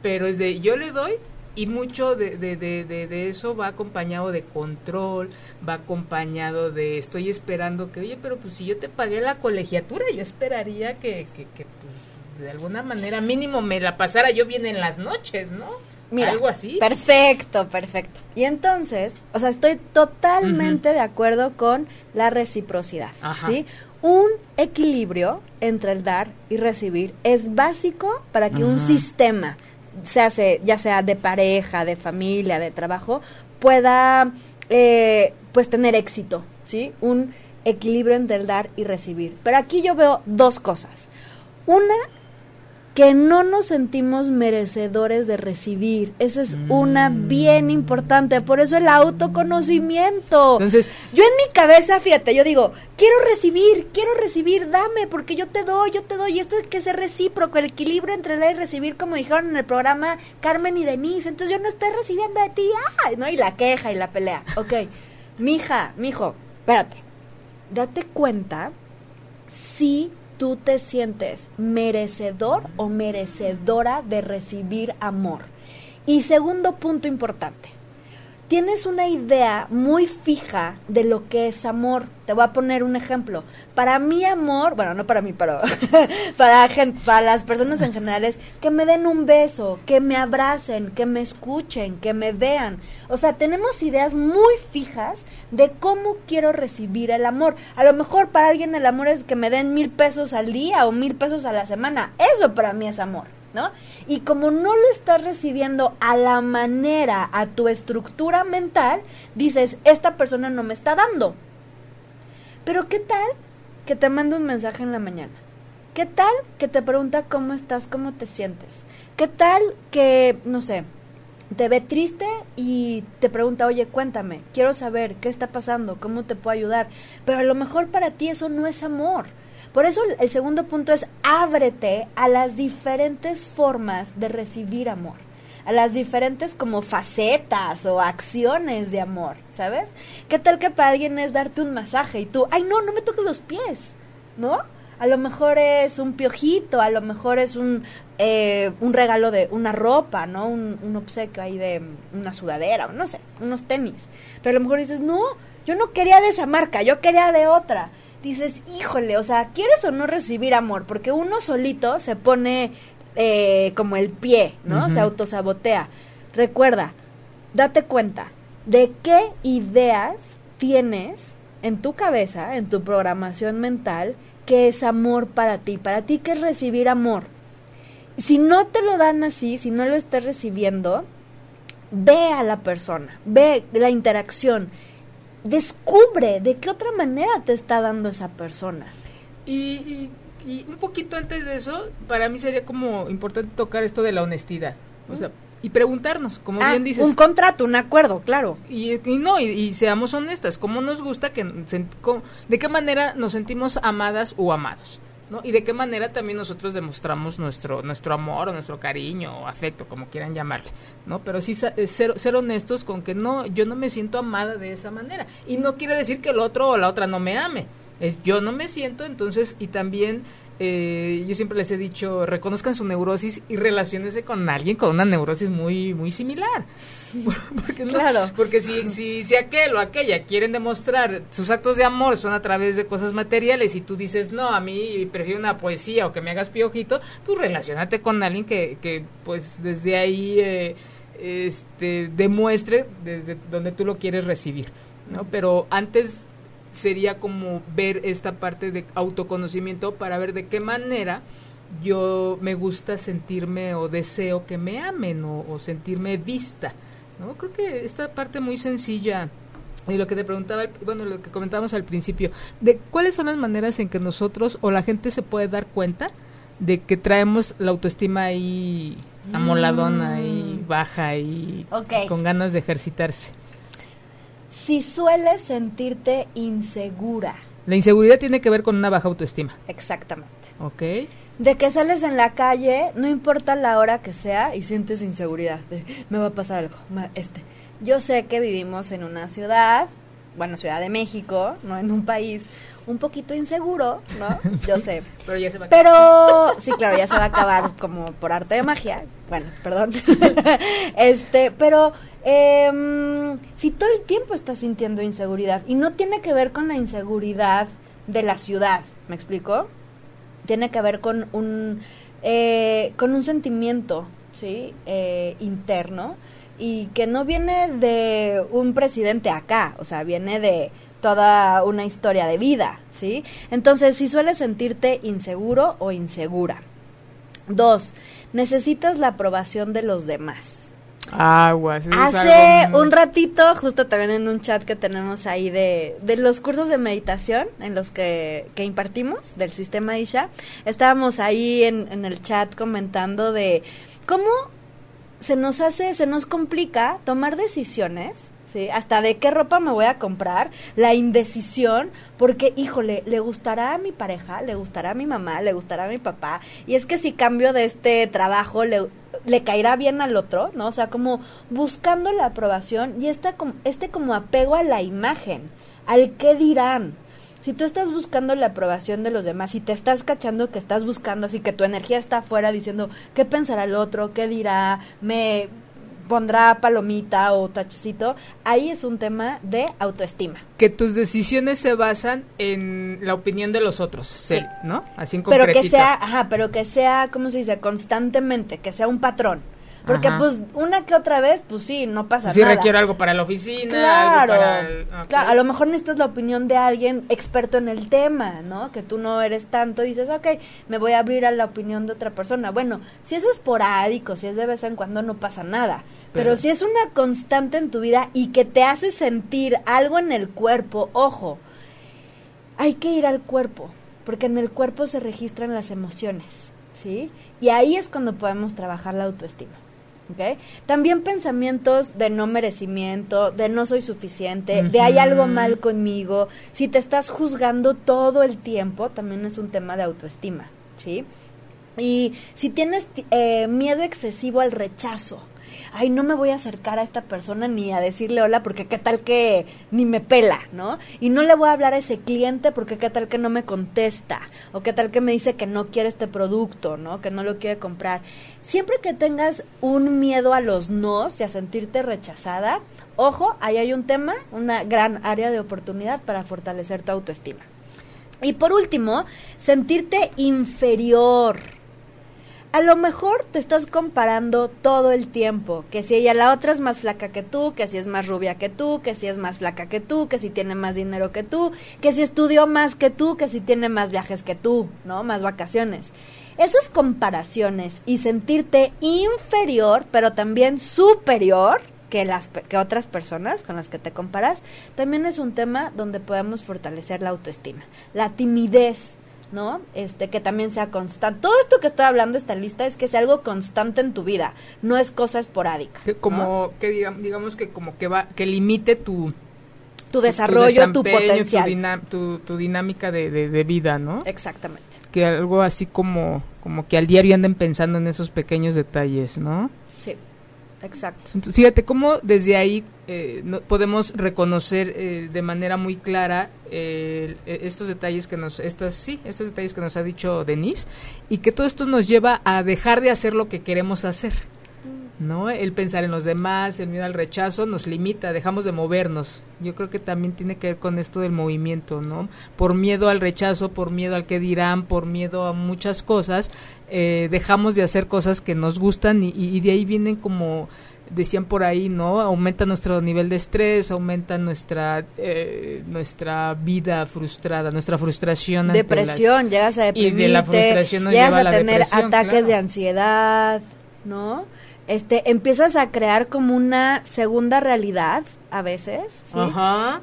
pero es de yo le doy y mucho de, de, de, de, eso va acompañado de control, va acompañado de estoy esperando que, oye, pero pues si yo te pagué la colegiatura, yo esperaría que, que, que pues, de alguna manera mínimo me la pasara yo bien en las noches, ¿no? Mira, algo así. Perfecto, perfecto. Y entonces, o sea, estoy totalmente de acuerdo con la reciprocidad, ¿sí? Un equilibrio entre el dar y recibir es básico para que un sistema, se hace, ya sea de pareja, de familia, de trabajo, pueda eh, pues tener éxito, ¿sí? Un equilibrio entre el dar y recibir. Pero aquí yo veo dos cosas. Una que no nos sentimos merecedores de recibir. Esa es una mm. bien importante. Por eso el autoconocimiento. Entonces, yo en mi cabeza, fíjate, yo digo, quiero recibir, quiero recibir, dame, porque yo te doy, yo te doy. Y esto es que ser recíproco, el equilibrio entre dar y recibir, como dijeron en el programa Carmen y Denise. Entonces yo no estoy recibiendo de ti, ¡ay! ¿no? Y la queja y la pelea. Ok, mija, mijo, espérate. Date cuenta si tú te sientes merecedor o merecedora de recibir amor. Y segundo punto importante, tienes una idea muy fija de lo que es amor. Te voy a poner un ejemplo. Para mí amor, bueno, no para mí, pero para, para las personas en general es que me den un beso, que me abracen, que me escuchen, que me vean. O sea, tenemos ideas muy fijas de cómo quiero recibir el amor. A lo mejor para alguien el amor es que me den mil pesos al día o mil pesos a la semana. Eso para mí es amor. ¿No? Y como no lo estás recibiendo a la manera, a tu estructura mental, dices, esta persona no me está dando. Pero ¿qué tal que te manda un mensaje en la mañana? ¿Qué tal que te pregunta cómo estás, cómo te sientes? ¿Qué tal que, no sé, te ve triste y te pregunta, oye, cuéntame, quiero saber qué está pasando, cómo te puedo ayudar? Pero a lo mejor para ti eso no es amor por eso el segundo punto es ábrete a las diferentes formas de recibir amor, a las diferentes como facetas o acciones de amor, ¿sabes? ¿Qué tal que para alguien es darte un masaje y tú, ay no, no me toques los pies, ¿no? A lo mejor es un piojito, a lo mejor es un, eh, un regalo de una ropa, ¿no? Un, un obsequio ahí de una sudadera, o no sé, unos tenis. Pero a lo mejor dices, no, yo no quería de esa marca, yo quería de otra dices, híjole, o sea, ¿quieres o no recibir amor? Porque uno solito se pone eh, como el pie, ¿no? Se autosabotea. Recuerda, date cuenta de qué ideas tienes en tu cabeza, en tu programación mental, que es amor para ti. Para ti, que es recibir amor? Si no te lo dan así, si no lo estás recibiendo, ve a la persona, ve la interacción descubre de qué otra manera te está dando esa persona. Y, un poquito antes de eso, para mí sería como importante tocar esto de la honestidad. O sea, y preguntarnos, como ah, bien dices. Un contrato, un acuerdo, claro. Y, no, y, seamos honestas, ¿cómo nos gusta que, de qué manera nos sentimos amadas o amados? ¿No? Y de qué manera también nosotros demostramos nuestro nuestro amor o nuestro cariño o afecto, como quieran llamarle, ¿no? Pero sí eh, ser, ser honestos con que no, yo no me siento amada de esa manera. Y no quiere decir que el otro o la otra no me ame. Es yo no me siento, entonces, y también eh, yo siempre les he dicho, reconozcan su neurosis y relaciónense con alguien con una neurosis muy, muy similar. porque claro. Porque si, si, si aquel o aquella quieren demostrar sus actos de amor son a través de cosas materiales y tú dices, no, a mí prefiero una poesía o que me hagas piojito, pues relacionate con alguien que, que pues desde ahí eh, este, demuestre desde donde tú lo quieres recibir. ¿no? Pero antes sería como ver esta parte de autoconocimiento para ver de qué manera yo me gusta sentirme o deseo que me amen o, sentirme vista. ¿no? Creo que esta parte muy sencilla y lo que te preguntaba, bueno, lo que comentábamos al principio, de cuáles son las maneras en que nosotros o la gente se puede dar cuenta de que traemos la autoestima ahí amoladona y mm. baja y con ganas de ejercitarse si sueles sentirte insegura. La inseguridad tiene que ver con una baja autoestima. Exactamente. Ok. De que sales en la calle, no importa la hora que sea, y sientes inseguridad. me va a pasar algo. Este. Yo sé que vivimos en una ciudad, bueno, Ciudad de México, no en un país un poquito inseguro, ¿no? Yo sé. Pero ya se va a acabar. Pero, sí, claro, ya se va a acabar como por arte de magia. Bueno, perdón. este, pero eh, si todo el tiempo estás sintiendo inseguridad y no tiene que ver con la inseguridad de la ciudad, ¿me explico? Tiene que ver con un, eh, con un sentimiento, ¿sí? Eh, interno y que no viene de un presidente acá, o sea, viene de toda una historia de vida, ¿sí? Entonces, si sueles sentirte inseguro o insegura. Dos, necesitas la aprobación de los demás. Aguas. Hace un ratito, justo también en un chat que tenemos ahí de, de los cursos de meditación en los que, que impartimos del sistema Isha, estábamos ahí en, en el chat comentando de cómo se nos hace, se nos complica tomar decisiones ¿sí? Hasta de qué ropa me voy a comprar, la indecisión, porque, híjole, le gustará a mi pareja, le gustará a mi mamá, le gustará a mi papá, y es que si cambio de este trabajo, le, le caerá bien al otro, ¿no? O sea, como buscando la aprobación y esta, este como apego a la imagen, al qué dirán. Si tú estás buscando la aprobación de los demás y te estás cachando que estás buscando así que tu energía está afuera diciendo qué pensará el otro, qué dirá, me pondrá palomita o tachecito, ahí es un tema de autoestima. Que tus decisiones se basan en la opinión de los otros, sí. ¿no? Así en Pero que sea, ajá, pero que sea, ¿cómo se dice? Constantemente, que sea un patrón. Porque pues una que otra vez, pues sí, no pasa nada. Si requiere algo para la oficina, claro, claro, a lo mejor necesitas la opinión de alguien experto en el tema, ¿no? Que tú no eres tanto y dices, ok, me voy a abrir a la opinión de otra persona. Bueno, si es esporádico, si es de vez en cuando, no pasa nada. Pero, Pero si es una constante en tu vida y que te hace sentir algo en el cuerpo, ojo, hay que ir al cuerpo, porque en el cuerpo se registran las emociones, ¿sí? Y ahí es cuando podemos trabajar la autoestima. También pensamientos de no merecimiento, de no soy suficiente, de hay algo mal conmigo. Si te estás juzgando todo el tiempo, también es un tema de autoestima, ¿sí? Y si tienes eh, miedo excesivo al rechazo, ay, no me voy a acercar a esta persona ni a decirle hola porque qué tal que ni me pela, ¿no? Y no le voy a hablar a ese cliente porque qué tal que no me contesta o qué tal que me dice que no quiere este producto, ¿no? Que no lo quiere comprar. Siempre que tengas un miedo a los nos y a sentirte rechazada, ojo, ahí hay un tema, una gran área de oportunidad para fortalecer tu autoestima. Y por último, sentirte inferior a lo mejor te estás comparando todo el tiempo, que si ella la otra es más flaca que tú, que si es más rubia que tú, que si es más flaca que tú, que si tiene más dinero que tú, que si estudió más que tú, que si tiene más viajes que tú, ¿no? Más vacaciones. Esas comparaciones y sentirte inferior, pero también superior que las que otras personas con las que te comparas, también es un tema donde podemos fortalecer la autoestima. La timidez, ¿no? Este, que también sea constante. Todo esto que estoy hablando, esta lista, es que sea algo constante en tu vida, no es cosa esporádica. como, que digamos, que como que va, que limite tu, tu desarrollo, tu, potencial. Tu, tu, dinámica de, de, vida, ¿no? Exactamente. Que algo así como, como que al diario anden pensando en esos pequeños detalles, ¿no? Sí. Exacto. Fíjate cómo desde ahí eh, podemos reconocer eh, de manera muy clara eh, estos detalles que nos, estas sí, estos detalles que nos ha dicho Denise y que todo esto nos lleva a dejar de hacer lo que queremos hacer. ¿No? El pensar en los demás, el miedo al rechazo nos limita, dejamos de movernos. Yo creo que también tiene que ver con esto del movimiento, ¿no? Por miedo al rechazo, por miedo al que dirán, por miedo a muchas cosas, eh, dejamos de hacer cosas que nos gustan y, de ahí vienen como decían por ahí, ¿no? Aumenta nuestro nivel de estrés, aumenta nuestra eh, nuestra vida frustrada, nuestra frustración. Depresión, llegas a deprimirte, y de la frustración llegas a, tener ataques de ansiedad, ¿no? Este, empiezas a crear como una segunda realidad a veces, ¿sí?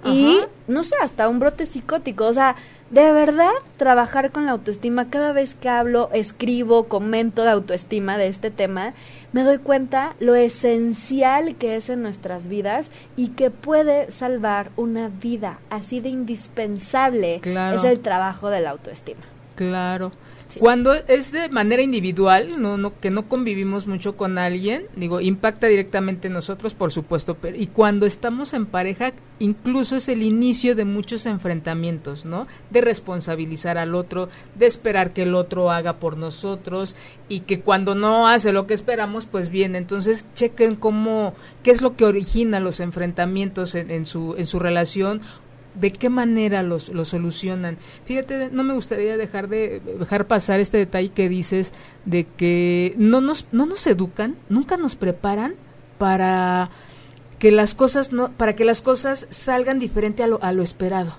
y no sé, hasta un brote psicótico, o sea, de verdad trabajar con la autoestima, cada vez que hablo, escribo, comento de autoestima de este tema, me doy cuenta lo esencial que es en nuestras vidas y que puede salvar una vida, así de indispensable es el trabajo de la autoestima. Claro. Cuando es de manera individual, no, no, que no convivimos mucho con alguien, digo, impacta directamente en nosotros, por supuesto, pero y cuando estamos en pareja, incluso es el inicio de muchos enfrentamientos, ¿no? De responsabilizar al otro, de esperar que el otro haga por nosotros y que cuando no hace lo que esperamos, pues bien, entonces chequen cómo, qué es lo que origina los enfrentamientos en, en su, en su relación de qué manera los, lo solucionan. Fíjate, no me gustaría dejar de dejar pasar este detalle que dices de que no nos no nos educan, nunca nos preparan para que las cosas no para que las cosas salgan diferente a lo, a lo esperado.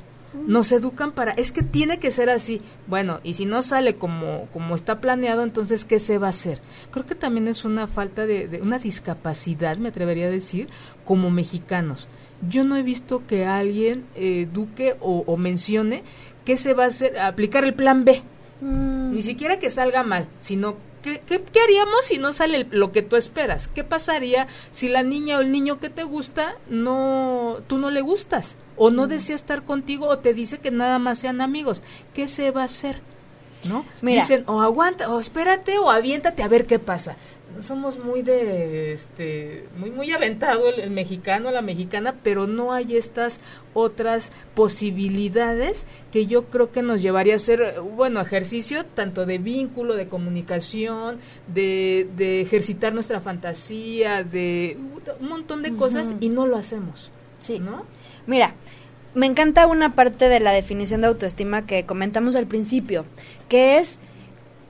Nos educan para es que tiene que ser así. Bueno, y si no sale como como está planeado, entonces qué se va a hacer. Creo que también es una falta de, de una discapacidad, me atrevería a decir, como mexicanos yo no he visto que alguien eduque o, mencione que se va a hacer, aplicar el plan B. Mm. Ni siquiera que salga mal, sino ¿qué, qué, haríamos si no sale lo que tú esperas? ¿Qué pasaría si la niña o el niño que te gusta no, tú no le gustas? O no mm. desea estar contigo o te dice que nada más sean amigos. ¿Qué se va a hacer? ¿No? Dicen, o aguanta, o espérate, o aviéntate a ver qué pasa somos muy de este muy muy aventado el, mexicano la mexicana pero no hay estas otras posibilidades que yo creo que nos llevaría a hacer bueno ejercicio tanto de vínculo de comunicación de, de ejercitar nuestra fantasía de un montón de cosas y no lo hacemos sí. no mira me encanta una parte de la definición de autoestima que comentamos al principio que es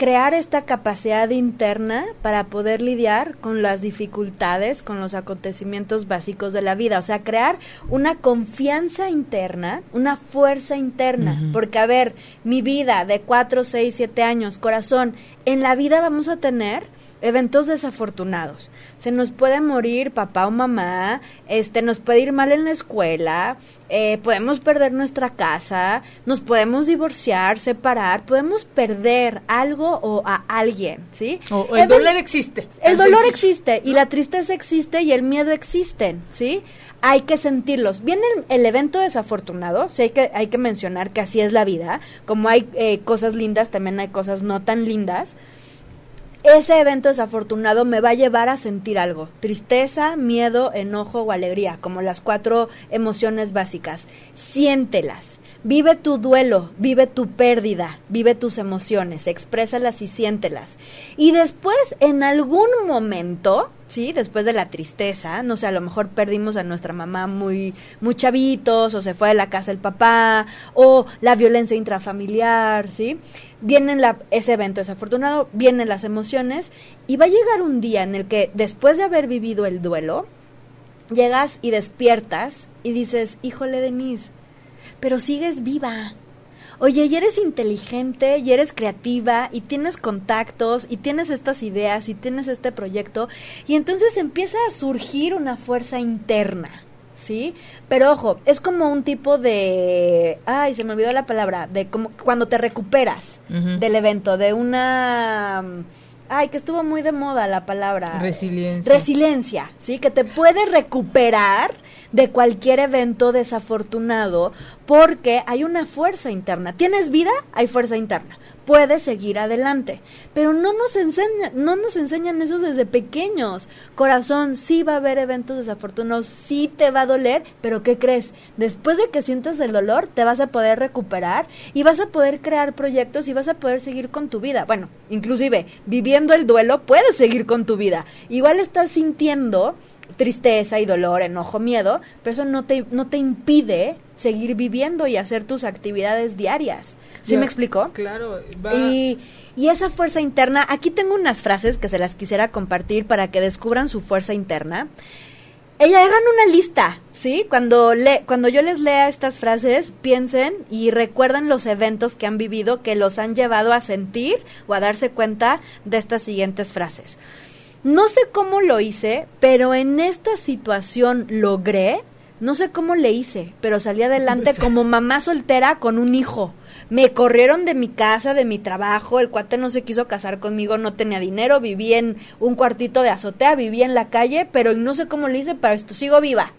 crear esta capacidad interna para poder lidiar con las dificultades, con los acontecimientos básicos de la vida, o sea, crear una confianza interna, una fuerza interna, porque a ver, mi vida de 4, 6, 7 años, corazón, en la vida vamos a tener eventos desafortunados. Se nos puede morir papá o mamá, este, nos puede ir mal en la escuela, eh, podemos perder nuestra casa, nos podemos divorciar, separar, podemos perder algo o a alguien, ¿sí? O, el dolor existe. El dolor existe y la tristeza existe y el miedo existen, ¿sí? Hay que sentirlos. Viene el, evento desafortunado, sí hay que, hay que mencionar que así es la vida, como hay eh, cosas lindas, también hay cosas no tan lindas ese evento desafortunado me va a llevar a sentir algo, tristeza, miedo, enojo o alegría, como las cuatro emociones básicas. Siéntelas. Vive tu duelo, vive tu pérdida, vive tus emociones, exprésalas y siéntelas. Y después, en algún momento, ¿sí? Después de la tristeza, no sé, a lo mejor perdimos a nuestra mamá muy, muy chavitos, o se fue de la casa el papá, o la violencia intrafamiliar, ¿sí? Viene la, ese evento desafortunado, vienen las emociones, y va a llegar un día en el que, después de haber vivido el duelo, llegas y despiertas y dices, híjole, Denise, pero sigues viva. Oye, y eres inteligente, y eres creativa, y tienes contactos, y tienes estas ideas, y tienes este proyecto, y entonces empieza a surgir una fuerza interna, ¿sí? Pero ojo, es como un tipo de, ay, se me olvidó la palabra, de como cuando te recuperas del evento, de una ay, que estuvo muy de moda la palabra. Resiliencia. Resiliencia, ¿sí? Que te puedes recuperar de cualquier evento desafortunado porque hay una fuerza interna. ¿Tienes vida? Hay fuerza interna puedes seguir adelante. Pero no nos enseñan, no nos enseñan eso desde pequeños. Corazón, sí va a haber eventos desafortunados, sí te va a doler, pero ¿qué crees? Después de que sientas el dolor, te vas a poder recuperar y vas a poder crear proyectos y vas a poder seguir con tu vida. Bueno, inclusive viviendo el duelo, puedes seguir con tu vida. Igual estás sintiendo tristeza y dolor, enojo, miedo, pero eso no te, no te impide seguir viviendo y hacer tus actividades diarias. ¿Sí me explicó? Claro. Y, y esa fuerza interna, aquí tengo unas frases que se las quisiera compartir para que descubran su fuerza interna. Ella hagan una lista, ¿sí? Cuando, le, cuando yo les lea estas frases, piensen y recuerden los eventos que han vivido que los han llevado a sentir o a darse cuenta de estas siguientes frases. No sé cómo lo hice, pero en esta situación logré, no sé cómo le hice, pero salí adelante como mamá soltera con un hijo. Me corrieron de mi casa, de mi trabajo, el cuate no se quiso casar conmigo, no tenía dinero, viví en un cuartito de azotea, viví en la calle, pero no sé cómo le hice, pero esto sigo viva.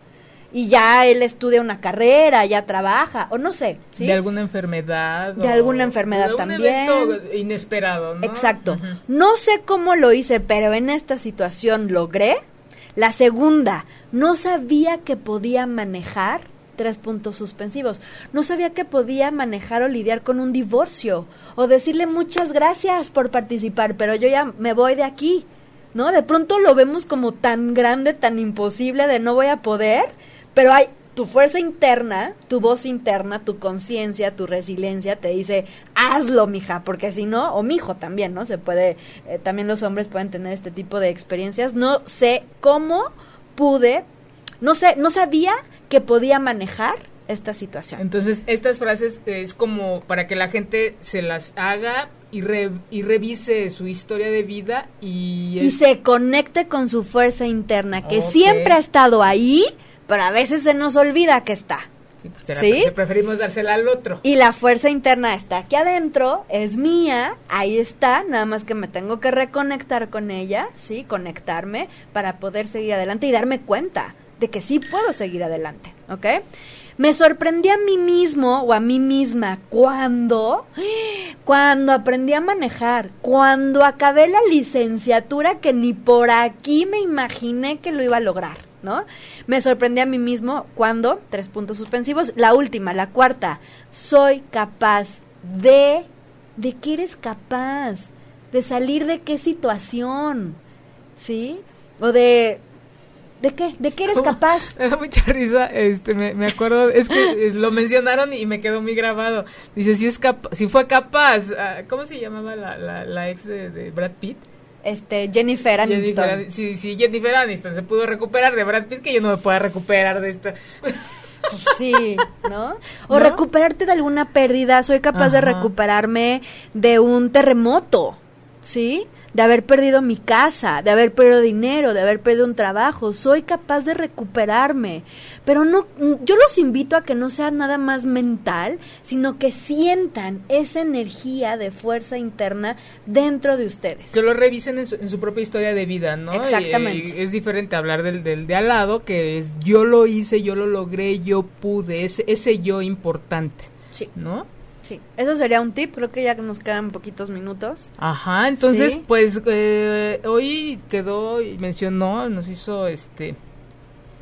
Y ya él estudia una carrera, ya trabaja, o no sé. De alguna enfermedad. De alguna enfermedad de también. Evento inesperado, ¿no? Exacto. No sé cómo lo hice, pero en esta situación logré. La segunda, no sabía que podía manejar tres puntos suspensivos. No sabía que podía manejar o lidiar con un divorcio o decirle muchas gracias por participar, pero yo ya me voy de aquí. ¿No? De pronto lo vemos como tan grande, tan imposible de no voy a poder, pero hay tu fuerza interna, tu voz interna, tu conciencia, tu resiliencia te dice, hazlo, mija, porque si no, o mijo también, ¿no? Se puede, eh, también los hombres pueden tener este tipo de experiencias. No sé cómo pude, no sé, no sabía que podía manejar esta situación. Entonces, estas frases es como para que la gente se las haga y, y revise su historia de vida y... Y se conecte con su fuerza interna, que siempre ha estado ahí, pero a veces se nos olvida que está. Sí, pues preferimos dársela al otro. Y la fuerza interna está aquí adentro, es mía, ahí está, nada más que me tengo que reconectar con ella, ¿sí? Conectarme para poder seguir adelante y darme cuenta de que sí puedo seguir adelante, ¿ok? Me sorprendí a mí mismo o a mí misma cuando, cuando aprendí a manejar, cuando acabé la licenciatura que ni por aquí me imaginé que lo iba a lograr, ¿no? Me sorprendí a mí mismo cuando, tres puntos suspensivos, la última, la cuarta, soy capaz de, ¿de qué eres capaz? De salir de qué situación, ¿sí? O de ¿De qué? ¿De qué eres capaz? Me da mucha risa, este, me, acuerdo, es que lo mencionaron y me quedó muy grabado. Dice, si, es si fue capaz, ah, ¿cómo se llamaba la, la, ex de, Brad Pitt? Este, Jennifer Aniston. sí, sí, Jennifer Aniston se pudo recuperar de Brad Pitt, que yo no me pueda recuperar de esta. Pues sí, ¿no? O recuperarte de alguna pérdida. Soy capaz de recuperarme de un terremoto, ¿sí? De haber perdido mi casa, de haber perdido dinero, de haber perdido un trabajo. Soy capaz de recuperarme. Pero no, yo los invito a que no sea nada más mental, sino que sientan esa energía de fuerza interna dentro de ustedes. Que lo revisen en su, propia historia de vida, ¿no? Exactamente. es diferente hablar del, del de al lado, que es yo lo hice, yo lo logré, yo pude, ese, ese yo importante. Sí. ¿No? Sí, eso sería un tip, creo que ya nos quedan poquitos minutos. Ajá, entonces pues eh, hoy quedó y mencionó, nos hizo este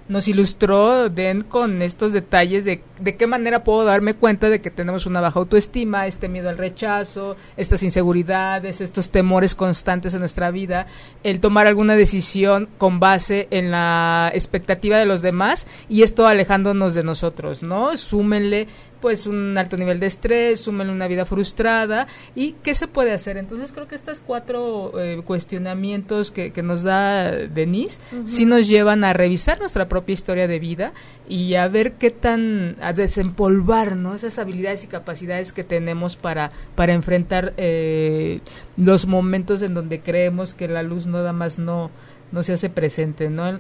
nos ilustró Den con estos detalles de, de qué manera puedo darme cuenta de que tenemos una baja autoestima, este miedo al rechazo, estas inseguridades, estos temores constantes en nuestra vida, el tomar alguna decisión con base en la expectativa de los demás y esto alejándonos de nosotros, ¿no? Súmenle pues un alto nivel de estrés, súmenle una vida frustrada y qué se puede hacer. Entonces creo que estos cuatro eh, cuestionamientos que, que, nos da Denise sí nos llevan a revisar nuestra propia historia de vida y a ver qué tan, a desempolvar ¿no? esas habilidades y capacidades que tenemos para, para enfrentar eh, los momentos en donde creemos que la luz nada más no, no se hace presente. ¿no?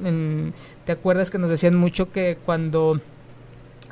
¿Te acuerdas que nos decían mucho que cuando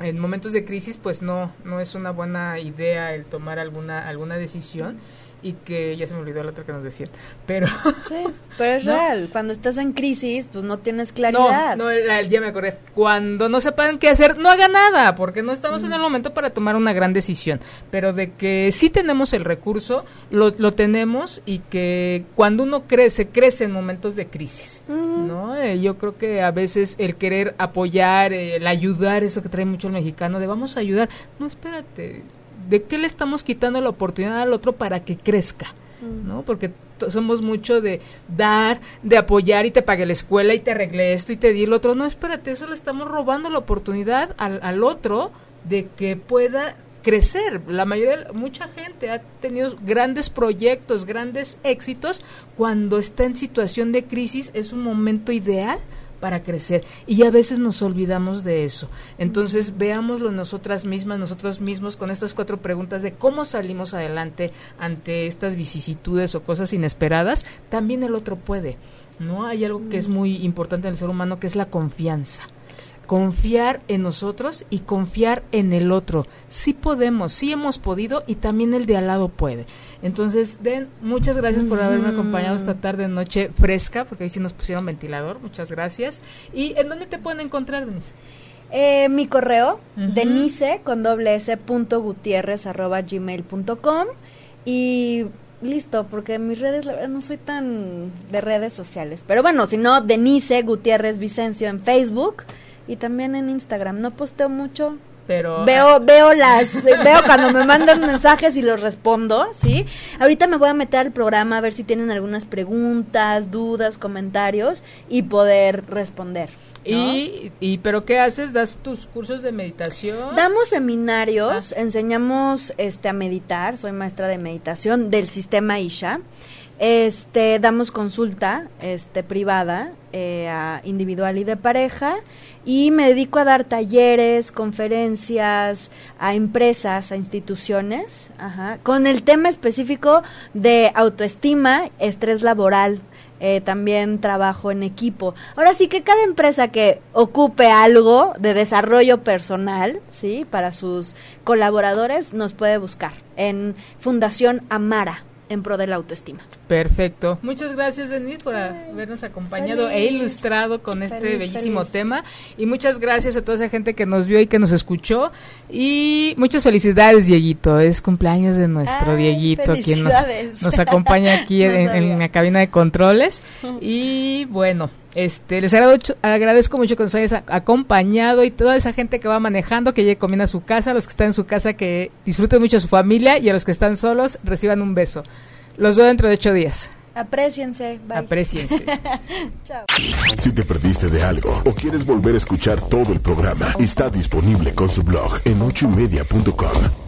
en momentos de crisis pues no no es una buena idea el tomar alguna alguna decisión y que ya se me olvidó la otra que nos decían, pero... Sí, pero es real, cuando estás en crisis, pues no tienes claridad. No, no, el, día me acordé, cuando no sepan qué hacer, no haga nada, porque no estamos en el momento para tomar una gran decisión, pero de que sí tenemos el recurso, lo, lo tenemos y que cuando uno crece, crece en momentos de crisis, ¿no? Eh, yo creo que a veces el querer apoyar, el ayudar, eso que trae mucho el mexicano, de vamos a ayudar, no, espérate, ¿de qué le estamos quitando la oportunidad al otro para que crezca? ¿No? Porque somos mucho de dar, de apoyar y te pague la escuela y te arregle esto y te di el otro. No, espérate, eso le estamos robando la oportunidad al, al otro de que pueda crecer. La mayoría, mucha gente ha tenido grandes proyectos, grandes éxitos. Cuando está en situación de crisis es un momento ideal para crecer y a veces nos olvidamos de eso. Entonces, veámoslo nosotras mismas, nosotros mismos con estas cuatro preguntas de cómo salimos adelante ante estas vicisitudes o cosas inesperadas, también el otro puede. ¿No? Hay algo que es muy importante en el ser humano que es la confianza confiar en nosotros y confiar en el otro. Sí podemos, sí hemos podido y también el de al lado puede. Entonces, Den, muchas gracias por haberme acompañado esta tarde, noche fresca, porque hoy sí nos pusieron ventilador. Muchas gracias. ¿Y en dónde te pueden encontrar, Denise? Eh, mi correo, denise con doble s punto gutierrez arroba gmail punto com y listo, porque mis redes, la verdad, no soy tan de redes sociales. Pero bueno, si no, Denise Gutiérrez Vicencio en Facebook y también en Instagram. No posteo mucho, pero veo ah, veo las veo cuando me mandan mensajes y los respondo sí ahorita me voy a meter al programa a ver si tienen algunas preguntas dudas comentarios y poder responder y, y, pero qué haces das tus cursos de meditación damos seminarios ah. enseñamos este a meditar. Soy maestra de meditación del sistema Isha este damos consulta este privada eh, individual y de pareja y me dedico a dar talleres, conferencias a empresas, a instituciones, con el tema específico de autoestima, estrés laboral. Eh, también trabajo en equipo. Ahora sí que cada empresa que ocupe algo de desarrollo personal, ¿sí? Para sus colaboradores nos puede buscar en Fundación Amara en pro de la autoestima. Perfecto. Muchas gracias, Denise, por habernos acompañado e ilustrado con este bellísimo tema. Y muchas gracias a toda esa gente que nos vio y que nos escuchó. Y muchas felicidades, Dieguito. Es cumpleaños de nuestro Dieguito, quien nos, nos acompaña aquí en, la cabina de controles. Y bueno, este, les agradezco mucho que nos hayas acompañado y toda esa gente que va manejando, que llegue comiendo a su casa, a los que están en su casa, que disfruten mucho a su familia y a los que están solos, reciban un beso. Los veo dentro de ocho días. Apreciense. Bye. Apreciense. Chao. Si te perdiste de algo o quieres volver a escuchar todo el programa, está disponible con su blog en ochoymedia.com